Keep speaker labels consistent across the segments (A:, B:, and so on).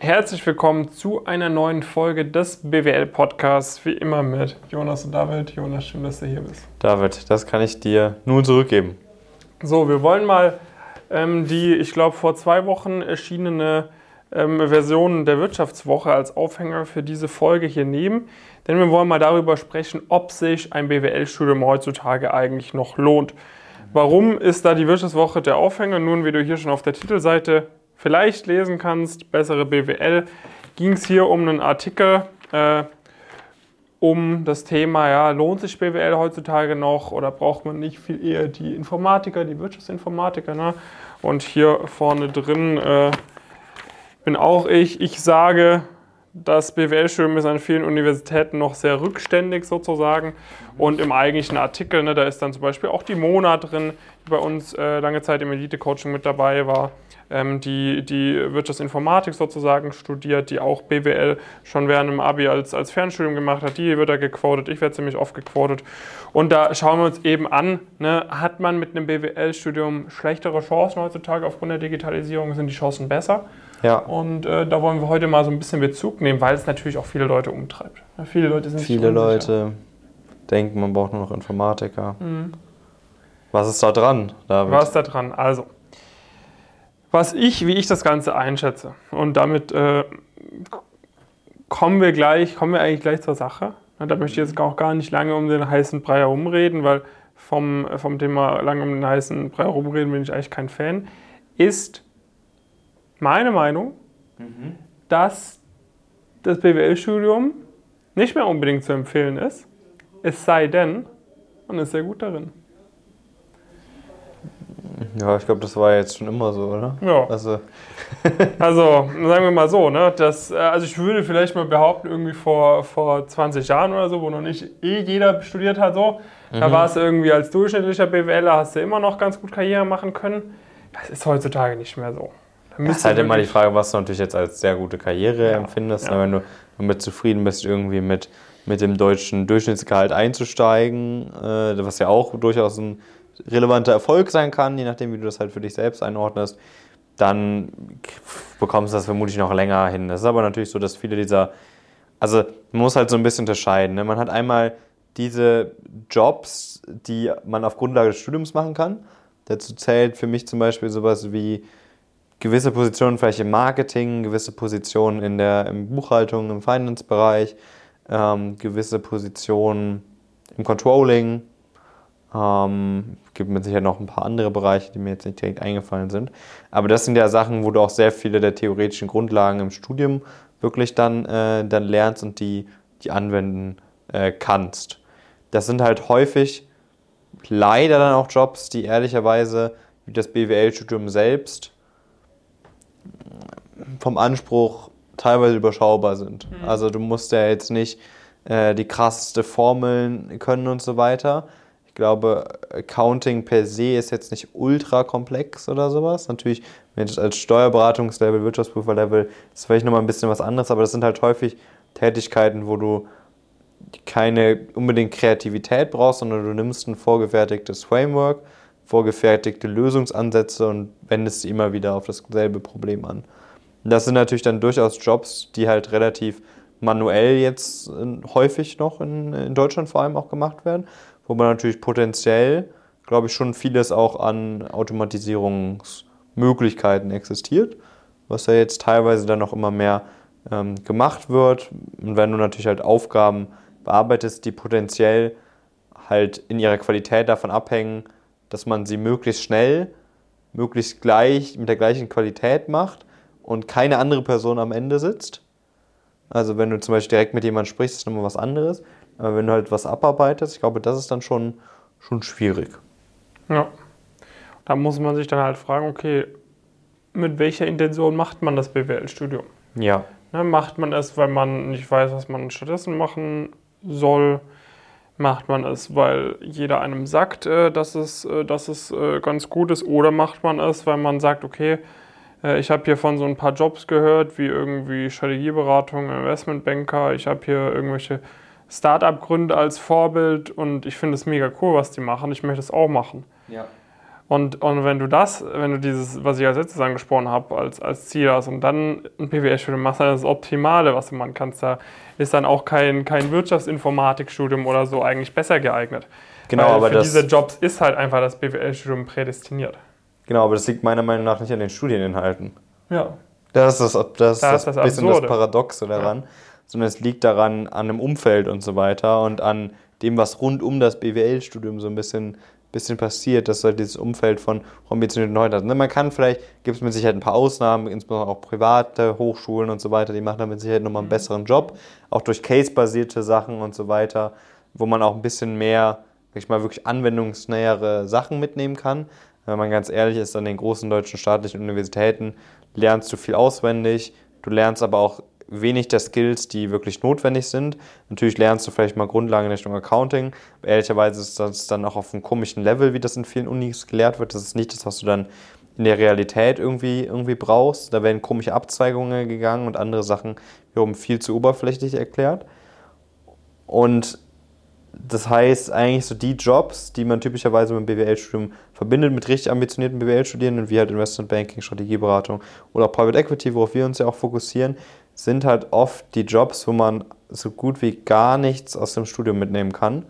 A: Herzlich willkommen zu einer neuen Folge des BWL-Podcasts, wie immer mit Jonas und David. Jonas, schön, dass du hier bist.
B: David, das kann ich dir nun zurückgeben.
A: So, wir wollen mal ähm, die, ich glaube, vor zwei Wochen erschienene ähm, Version der Wirtschaftswoche als Aufhänger für diese Folge hier nehmen. Denn wir wollen mal darüber sprechen, ob sich ein BWL-Studium heutzutage eigentlich noch lohnt. Warum ist da die Wirtschaftswoche der Aufhänger? Nun, wie du hier schon auf der Titelseite vielleicht lesen kannst, bessere BWL, ging es hier um einen Artikel äh, um das Thema, ja, lohnt sich BWL heutzutage noch oder braucht man nicht viel eher die Informatiker, die Wirtschaftsinformatiker. Ne? Und hier vorne drin äh, bin auch ich. Ich sage, das BWL-Studium ist an vielen Universitäten noch sehr rückständig sozusagen. Und im eigentlichen Artikel, ne, da ist dann zum Beispiel auch die Mona drin, die bei uns äh, lange Zeit im Elite-Coaching mit dabei war, ähm, die, die Wirtschaftsinformatik sozusagen studiert, die auch BWL schon während dem Abi als, als Fernstudium gemacht hat. Die wird da gequotet, ich werde ziemlich oft gequotet. Und da schauen wir uns eben an, ne, hat man mit einem BWL-Studium schlechtere Chancen heutzutage aufgrund der Digitalisierung? Sind die Chancen besser? Ja. Und äh, da wollen wir heute mal so ein bisschen Bezug nehmen, weil es natürlich auch viele Leute umtreibt. Ja, viele Leute sind
B: Viele Leute denken, man braucht nur noch Informatiker. Mhm. Was ist da dran,
A: David? Was ist da dran? Also, was ich, wie ich das Ganze einschätze, und damit äh, kommen wir gleich, kommen wir eigentlich gleich zur Sache. Da möchte ich jetzt auch gar nicht lange um den heißen Brei herumreden, weil vom, vom Thema lange um den heißen Brei herumreden bin ich eigentlich kein Fan, ist meine Meinung, mhm. dass das BWL-Studium nicht mehr unbedingt zu empfehlen ist, es sei denn, man ist sehr gut darin.
B: Ja, ich glaube, das war jetzt schon immer so, oder?
A: Ja. Also, also sagen wir mal so, ne? Das, äh, also ich würde vielleicht mal behaupten, irgendwie vor, vor 20 Jahren oder so, wo noch nicht eh jeder studiert hat, so, mhm. da war es irgendwie als durchschnittlicher BWLer, hast du immer noch ganz gut Karriere machen können. Das ist heutzutage nicht mehr so.
B: Das ist halt immer die Frage, was du natürlich jetzt als sehr gute Karriere ja, empfindest. Ja. Wenn du damit zufrieden bist, irgendwie mit, mit dem deutschen Durchschnittsgehalt einzusteigen, äh, was ja auch durchaus ein relevanter Erfolg sein kann, je nachdem, wie du das halt für dich selbst einordnest, dann bekommst du das vermutlich noch länger hin. Das ist aber natürlich so, dass viele dieser, also man muss halt so ein bisschen unterscheiden. Ne? Man hat einmal diese Jobs, die man auf Grundlage des Studiums machen kann. Dazu zählt für mich zum Beispiel sowas wie gewisse Positionen vielleicht im Marketing, gewisse Positionen in der im Buchhaltung, im Finance-Bereich, ähm, gewisse Positionen im Controlling. Ähm, gibt mit Sicherheit noch ein paar andere Bereiche, die mir jetzt nicht direkt eingefallen sind. Aber das sind ja Sachen, wo du auch sehr viele der theoretischen Grundlagen im Studium wirklich dann, äh, dann lernst und die, die anwenden äh, kannst. Das sind halt häufig leider dann auch Jobs, die ehrlicherweise wie das BWL-Studium selbst vom Anspruch teilweise überschaubar sind. Mhm. Also du musst ja jetzt nicht äh, die krasseste Formeln können und so weiter. Ich glaube, Accounting per se ist jetzt nicht ultra komplex oder sowas. Natürlich, wenn ich als Steuerberatungslevel, Wirtschaftsprüferlevel, ist vielleicht nochmal ein bisschen was anderes, aber das sind halt häufig Tätigkeiten, wo du keine unbedingt Kreativität brauchst, sondern du nimmst ein vorgefertigtes Framework, vorgefertigte Lösungsansätze und wendest sie immer wieder auf dasselbe Problem an. Das sind natürlich dann durchaus Jobs, die halt relativ manuell jetzt äh, häufig noch in, in Deutschland vor allem auch gemacht werden, wo man natürlich potenziell, glaube ich, schon vieles auch an Automatisierungsmöglichkeiten existiert, was ja jetzt teilweise dann noch immer mehr ähm, gemacht wird. Und wenn du natürlich halt Aufgaben bearbeitest, die potenziell halt in ihrer Qualität davon abhängen, dass man sie möglichst schnell, möglichst gleich, mit der gleichen Qualität macht und keine andere Person am Ende sitzt. Also wenn du zum Beispiel direkt mit jemandem sprichst, ist nochmal was anderes. Aber wenn du halt was abarbeitest, ich glaube, das ist dann schon, schon schwierig.
A: Ja. Da muss man sich dann halt fragen, okay, mit welcher Intention macht man das BWL-Studium?
B: Ja.
A: Ne, macht man es, weil man nicht weiß, was man stattdessen machen soll? Macht man es, weil jeder einem sagt, äh, dass es, äh, dass es äh, ganz gut ist? Oder macht man es, weil man sagt, okay, ich habe hier von so ein paar Jobs gehört, wie irgendwie Strategieberatung, Investmentbanker. Ich habe hier irgendwelche Startup-Gründe als Vorbild und ich finde es mega cool, was die machen. Ich möchte es auch machen.
B: Ja.
A: Und, und wenn du das, wenn du dieses, was ich als letztes angesprochen habe, als, als Ziel hast und dann ein BWL-Studium machst, dann ist das Optimale, was du machen kannst. Da ist dann auch kein, kein Wirtschaftsinformatikstudium oder so eigentlich besser geeignet.
B: Genau,
A: Weil
B: aber
A: für
B: das,
A: diese Jobs ist halt einfach das BWL-Studium prädestiniert.
B: genau, aber das liegt meiner Meinung nach nicht an den Studieninhalten.
A: Ja.
B: Das ist das, das,
A: Da
B: das,
A: ist das
B: bisschen
A: Absurde.
B: das Paradoxe daran, sondern es liegt daran, an dem Umfeld und so weiter und an dem, was rund um das BWL-Studium so ein bisschen, bisschen passiert, dass halt dieses Umfeld von ambitionierten Leuten. Ne, Man kann vielleicht, gibt es mit Sicherheit ein paar Ausnahmen, insbesondere auch private Hochschulen und so weiter, die machen da mit Sicherheit nochmal einen besseren Job, auch durch Case-basierte Sachen und so weiter, wo man auch ein bisschen mehr, sag ich mal, wirklich anwendungsnähere Sachen mitnehmen kann. Wenn man ganz ehrlich ist, an den großen deutschen staatlichen Universitäten lernst du viel auswendig, du lernst aber auch wenig der Skills, die wirklich notwendig sind. Natürlich lernst du vielleicht mal Grundlagen in Richtung Accounting. Ehrlicherweise ist das dann auch auf einem komischen Level, wie das in vielen Unis gelehrt wird. Das ist nicht das, was du dann in der Realität irgendwie, irgendwie brauchst. Da werden komische Abzweigungen gegangen und andere Sachen wiederum viel zu oberflächlich erklärt. Und das heißt eigentlich so die Jobs, die man typischerweise mit BWL-Studium verbindet, mit richtig ambitionierten BWL-Studierenden, wie halt Investment Banking, Strategieberatung oder Private Equity, worauf wir uns ja auch fokussieren, sind halt oft die Jobs, wo man so gut wie gar nichts aus dem Studium mitnehmen kann.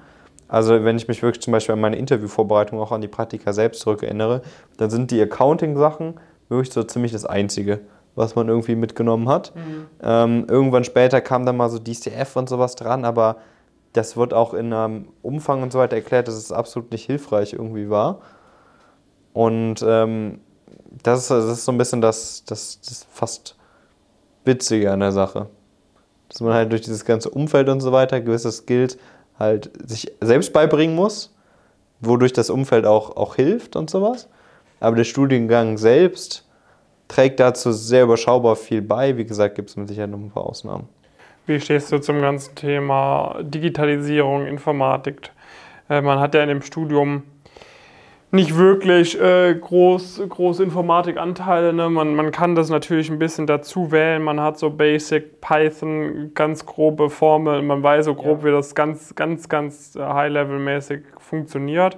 B: Also wenn ich mich wirklich zum Beispiel an meine Interviewvorbereitung auch an die Praktika selbst zurückerinnere, dann sind die Accounting-Sachen wirklich so ziemlich das Einzige, was man irgendwie mitgenommen hat. Ähm, irgendwann später kam dann mal so DCF und sowas dran, aber das wird auch in einem Umfang und so weiter erklärt, dass es absolut nicht hilfreich irgendwie war. Und ähm, das, ist, das ist so ein bisschen das, das, das fast Witzige an der Sache. Dass man halt durch dieses ganze Umfeld und so weiter gewisse Skills halt sich selbst beibringen muss, wodurch das Umfeld auch, auch hilft und sowas. Aber der Studiengang selbst trägt dazu sehr überschaubar viel bei. Wie gesagt, gibt es mit Sicherheit noch ein paar Ausnahmen.
A: Wie stehst du zum ganzen Thema Digitalisierung, Informatik? Äh, man hat ja in dem Studium nicht wirklich äh, groß, große Informatikanteile. Ne? Man, man kann das natürlich ein bisschen dazu wählen. Man hat so Basic, Python, ganz grobe Formeln. Man weiß so grob, wie das ganz, ganz, ganz äh, high-level-mäßig funktioniert.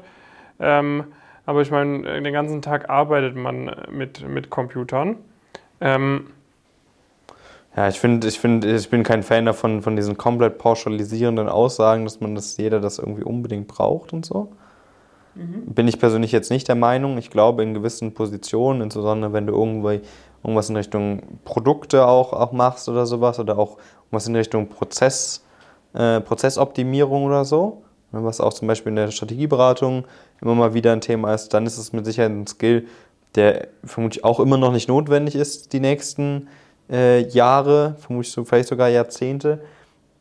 A: Ähm, aber ich meine, den ganzen Tag arbeitet man äh, mit, mit Computern. Ähm,
B: Ja, ich finde, ich finde, ich bin kein Fan davon, von diesen komplett pauschalisierenden Aussagen, dass man das, jeder das irgendwie unbedingt braucht und so. Bin ich persönlich jetzt nicht der Meinung. Ich glaube, in gewissen Positionen, insbesondere wenn du irgendwie irgendwas in Richtung Produkte auch, auch machst oder sowas, oder auch irgendwas in Richtung Prozess, äh, Prozessoptimierung oder so, ne, was auch zum Beispiel in der Strategieberatung immer mal wieder ein Thema ist, dann ist es mit Sicherheit ein Skill, der vermutlich auch immer noch nicht notwendig ist, die nächsten äh, Jahre, vermutlich so, vielleicht sogar Jahrzehnte,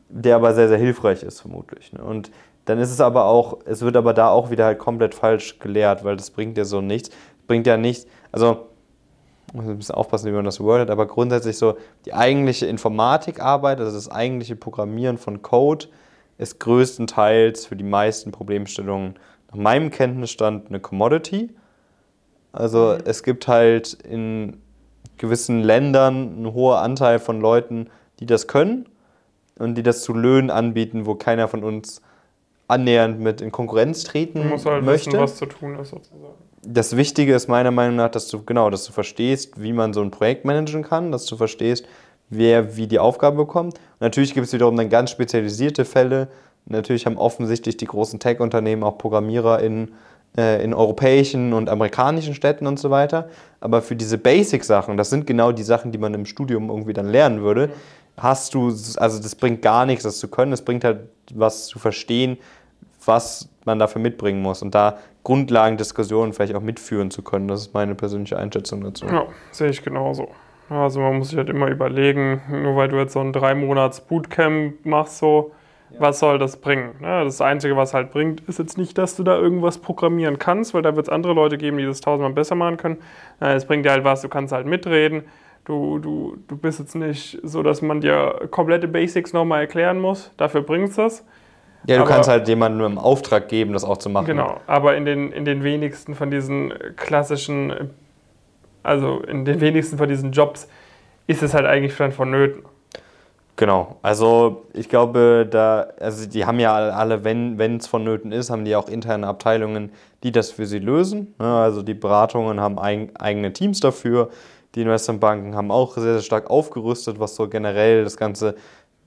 B: der aber sehr, sehr hilfreich ist, vermutlich. Ne? Und dann ist es aber auch, es wird aber da auch wieder halt komplett falsch gelehrt, weil das bringt ja so nichts. Bringt ja nichts, also, muss ein bisschen aufpassen, wie man das wordet, aber grundsätzlich so, die eigentliche Informatikarbeit, also das eigentliche Programmieren von Code, ist größtenteils für die meisten Problemstellungen nach meinem Kenntnisstand eine Commodity. Also es gibt halt in gewissen Ländern einen hohen Anteil von Leuten, die das können und die das zu Löhnen anbieten, wo keiner von uns annähernd mit in Konkurrenz treten
A: man muss halt
B: möchte.
A: wissen, was zu tun ist, sozusagen.
B: das Wichtige ist meiner Meinung nach, dass du genau, dass du verstehst, wie man so ein Projekt managen kann, dass du verstehst, wer wie die Aufgabe bekommt. Und natürlich gibt es wiederum dann ganz spezialisierte Fälle. Natürlich haben offensichtlich die großen Tech-Unternehmen auch Programmierer in, äh, in europäischen und amerikanischen Städten und so weiter. Aber für diese Basic-Sachen, das sind genau die Sachen, die man im Studium irgendwie dann lernen würde, hast du, also das bringt gar nichts, das zu können. Es bringt halt was zu verstehen, was man dafür mitbringen muss und da Grundlagendiskussionen vielleicht auch mitführen zu können. Das ist meine persönliche Einschätzung dazu.
A: Ja, sehe ich genauso. Also man muss sich halt immer überlegen, nur weil du jetzt so ein drei Monats Bootcamp machst, so, was soll das bringen? Ne? Das Einzige, was halt bringt, ist jetzt nicht, dass du da irgendwas programmieren kannst, weil da wird es andere Leute geben, die das tausendmal besser machen können. Äh, Es bringt dir halt was, du kannst halt mitreden. Du, du, du bist jetzt nicht so, dass man dir komplette Basics nochmal erklären muss. Dafür bringt es das.
B: Ja, du
A: Aber-
B: kannst halt jemandem im Auftrag geben, das auch zu machen.
A: Genau, aber in den, in den wenigsten von diesen klassischen, also in den wenigsten von diesen Jobs ist es halt eigentlich dann vonnöten.
B: Genau, also ich glaube, da, also die haben ja alle, wenn es vonnöten ist, haben die auch interne Abteilungen, die das für sie lösen. Ne? Also die Beratungen haben ein, eigene Teams dafür. Die Investmentbanken haben auch sehr, sehr stark aufgerüstet, was so generell das ganze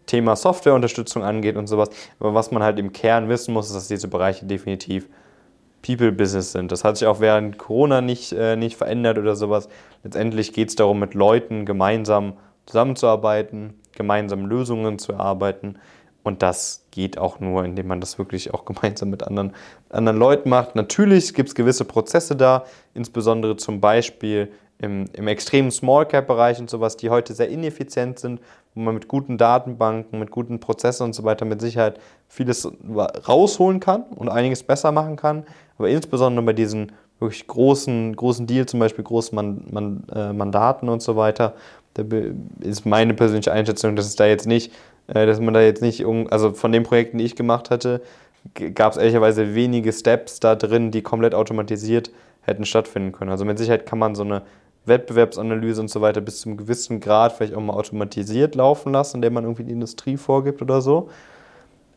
B: Thema Softwareunterstützung angeht und sowas. Aber was man halt im Kern wissen muss, ist, dass diese Bereiche definitiv People-Business sind. Das hat sich auch während Corona nicht, äh, nicht verändert oder sowas. Letztendlich geht es darum, mit Leuten gemeinsam zusammenzuarbeiten, gemeinsam Lösungen zu erarbeiten. Und das geht auch nur, indem man das wirklich auch gemeinsam mit anderen, anderen Leuten macht. Natürlich gibt es gewisse Prozesse da, insbesondere zum Beispiel im, im extremen Small Cap-Bereich und sowas, die heute sehr ineffizient sind, wo man mit guten Datenbanken, mit guten Prozessen und so weiter mit Sicherheit vieles rausholen kann und einiges besser machen kann. Aber insbesondere bei diesen wirklich großen, großen Deals, zum Beispiel großen Man Man äh, Mandaten und so weiter, da ist meine persönliche Einschätzung, dass es da jetzt nicht, äh, dass man da jetzt nicht, also von den Projekten, die ich gemacht hatte, gab es ehrlicherweise wenige Steps da drin, die komplett automatisiert hätten stattfinden können. Also mit Sicherheit kann man so eine Wettbewerbsanalyse und so weiter bis zu einem gewissen Grad vielleicht auch mal automatisiert laufen lassen, indem man irgendwie die Industrie vorgibt oder so.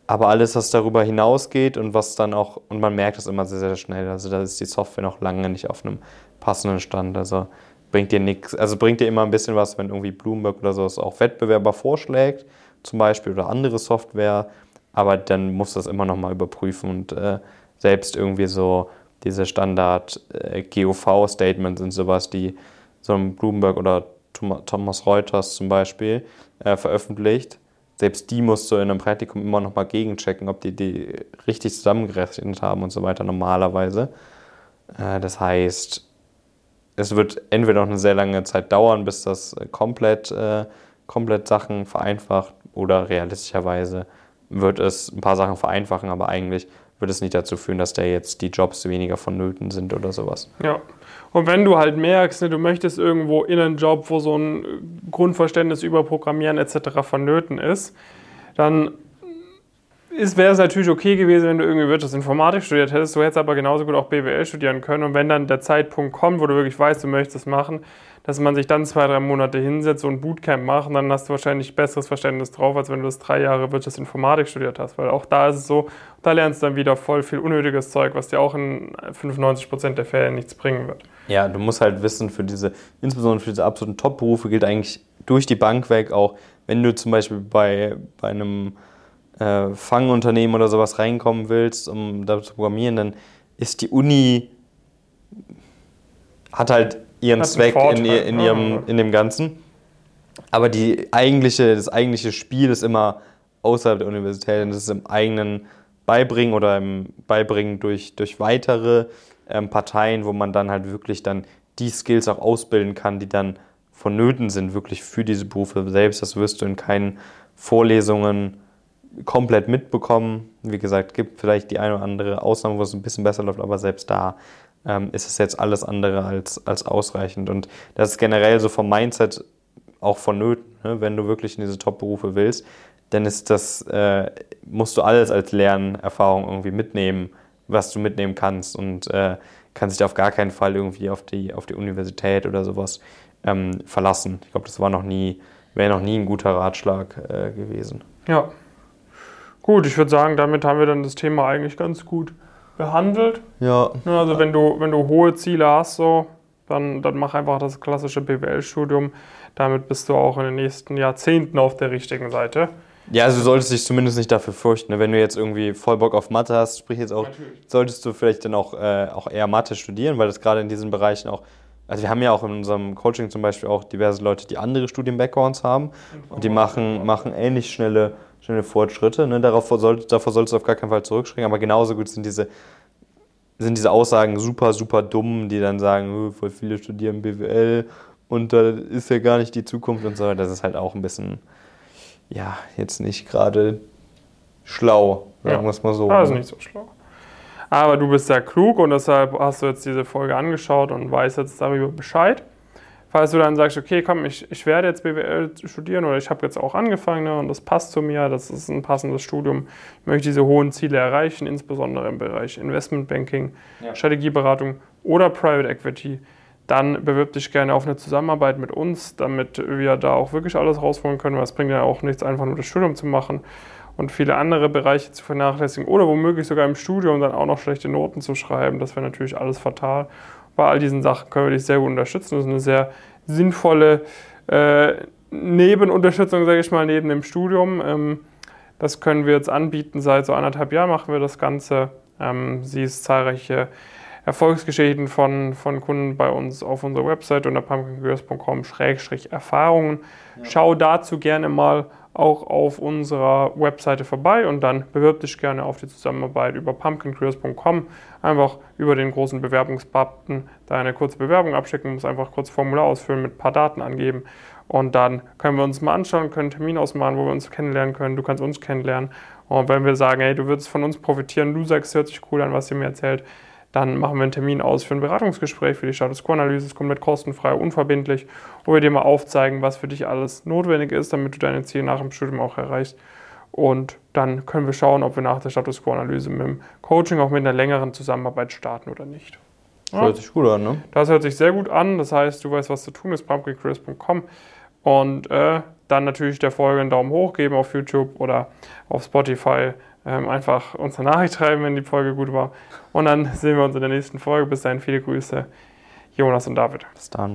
B: Aber alles, was darüber hinausgeht und was dann auch, und man merkt das immer sehr, sehr schnell, also da ist die Software noch lange nicht auf einem passenden Stand. Also bringt dir nichts, also bringt dir immer ein bisschen was, wenn irgendwie Bloomberg oder sowas auch Wettbewerber vorschlägt, zum Beispiel, oder andere Software, aber dann muss das immer noch mal überprüfen und äh, selbst irgendwie so diese Standard äh, und sowas, die so ein Bloomberg oder Thomas Reuters zum Beispiel äh, veröffentlicht, selbst die musst du in einem Praktikum immer noch mal gegenchecken, ob die die richtig zusammengerechnet haben und so weiter normalerweise. Äh, das heißt, es wird entweder noch eine sehr lange Zeit dauern, bis das komplett, äh, komplett Sachen vereinfacht oder realistischerweise wird es ein paar Sachen vereinfachen, aber eigentlich wird es nicht dazu führen, dass da jetzt die Jobs weniger vonnöten sind oder sowas.
A: Ja. Und wenn du halt merkst, ne, du möchtest irgendwo in einen Job, wo so ein Grundverständnis über Programmieren etc. vonnöten ist, dann wäre es natürlich okay gewesen, wenn du irgendwie Wirtschaftsinformatik studiert hättest. Du hättest aber genauso gut auch BWL studieren können. Und wenn dann der Zeitpunkt kommt, wo du wirklich weißt, du möchtest es machen, dass man sich dann zwei, drei Monate hinsetzt und ein Bootcamp macht, dann hast du wahrscheinlich besseres Verständnis drauf, als wenn du das drei Jahre Wirtschaftsinformatik studiert hast. Weil auch da ist es so, da lernst du dann wieder voll viel unnötiges Zeug, was dir auch in 95 Prozent der Fälle nichts bringen wird.
B: Ja, du musst halt wissen, für diese, insbesondere für diese absoluten Top-Berufe gilt eigentlich durch die Bank weg auch, wenn du zum Beispiel bei, bei einem äh, Fangunternehmen oder sowas reinkommen willst, um da zu programmieren, dann ist die Uni, hat halt ihren hat Zweck in, in, ihrem, in dem Ganzen. Aber die eigentliche, das eigentliche Spiel ist immer außerhalb der Universität und das ist im eigenen Beibringen oder im Beibringen durch, durch weitere ähm, Parteien, wo man dann halt wirklich dann die Skills auch ausbilden kann, die dann vonnöten sind, wirklich für diese Berufe selbst. Das wirst du in keinen Vorlesungen komplett mitbekommen. Wie gesagt, gibt vielleicht die eine oder andere Ausnahme, wo es ein bisschen besser läuft, aber selbst da ähm, ist es jetzt alles andere als, als ausreichend. Und das ist generell so vom Mindset auch vonnöten, ne? wenn du wirklich in diese Top-Berufe willst, dann ist das, äh, musst du alles als Lernerfahrung irgendwie mitnehmen, was du mitnehmen kannst und äh, kannst dich auf gar keinen Fall irgendwie auf die, auf die Universität oder sowas ähm, verlassen. Ich glaube, das war noch nie, wäre noch nie ein guter Ratschlag äh, gewesen.
A: Ja. Gut, ich würde sagen, damit haben wir dann das Thema eigentlich ganz gut behandelt.
B: Ja.
A: Also wenn du, wenn du hohe Ziele hast, so, dann, dann mach einfach das klassische BWL-Studium. Damit bist du auch in den nächsten Jahrzehnten auf der richtigen Seite.
B: Ja, also du solltest dich zumindest nicht dafür fürchten. Ne? Wenn du jetzt irgendwie voll Bock auf Mathe hast, sprich jetzt auch, Natürlich. solltest du vielleicht dann auch, äh, auch eher Mathe studieren, weil das gerade in diesen Bereichen auch also wir haben ja auch in unserem Coaching zum Beispiel auch diverse Leute, die andere Studien-Backgrounds haben und die machen, machen ähnlich schnelle schnelle Fortschritte. Ne? Darauf soll, davor solltest du auf gar keinen Fall zurückschrecken. Aber genauso gut sind diese, sind diese Aussagen super, super dumm, die dann sagen, voll viele studieren BWL und da ist ja gar nicht die Zukunft und so. Das ist halt auch ein bisschen, ja, jetzt nicht gerade schlau, sagen wir es mal so.
A: Also nicht so schlau. Aber du bist sehr klug und deshalb hast du jetzt diese Folge angeschaut und weißt jetzt darüber Bescheid falls du dann sagst, okay, komm, ich, ich werde jetzt BWL studieren oder ich habe jetzt auch angefangen ne, und das passt zu mir, das ist ein passendes Studium, ich möchte diese hohen Ziele erreichen, insbesondere im Bereich Investmentbanking, ja. Strategieberatung oder Private Equity, dann bewirb dich gerne auf eine Zusammenarbeit mit uns, damit wir da auch wirklich alles rausholen können, weil es bringt ja auch nichts, einfach nur das Studium zu machen und viele andere Bereiche zu vernachlässigen oder womöglich sogar im Studium dann auch noch schlechte Noten zu schreiben. Das wäre natürlich alles fatal. Bei all diesen Sachen können wir dich sehr gut unterstützen. Das ist eine sehr sinnvolle äh, Nebenunterstützung, sage ich mal, neben dem Studium. Ähm, das können wir jetzt anbieten. Seit so anderthalb Jahren machen wir das Ganze. Ähm, siehst zahlreiche Erfolgsgeschichten von, von Kunden bei uns auf unserer Website unter pumpkincurious.com-erfahrungen. Ja. Schau dazu gerne mal auch auf unserer Webseite vorbei und dann bewirb dich gerne auf die Zusammenarbeit über pumpkincurious.com. Einfach über den großen Bewerbungsbutton deine kurze Bewerbung abschicken, musst einfach kurz Formular ausfüllen, mit ein paar Daten angeben und dann können wir uns mal anschauen, können einen Termin ausmachen, wo wir uns kennenlernen können. Du kannst uns kennenlernen. Und wenn wir sagen, hey, du würdest von uns profitieren, du sagst, hört sich cool an, was ihr mir erzählt, dann machen wir einen Termin aus für ein Beratungsgespräch, für die Status Quo-Analyse. Es komplett kostenfrei, unverbindlich, wo wir dir mal aufzeigen, was für dich alles notwendig ist, damit du deine Ziele nach dem Studium auch erreichst. Und dann können wir schauen, ob wir nach der Status Quo-Analyse mit dem Coaching auch mit einer längeren Zusammenarbeit starten oder nicht.
B: Das hört sich gut an, ne?
A: Das hört sich sehr gut an. Das heißt, du weißt, was zu tun ist, pumpkinchris.com. Und äh, dann natürlich der Folge einen Daumen hoch geben auf YouTube oder auf Spotify. Ähm, einfach uns eine Nachricht schreiben, wenn die Folge gut war. Und dann sehen wir uns in der nächsten Folge. Bis dahin viele Grüße, Jonas und David.
B: Bis dann.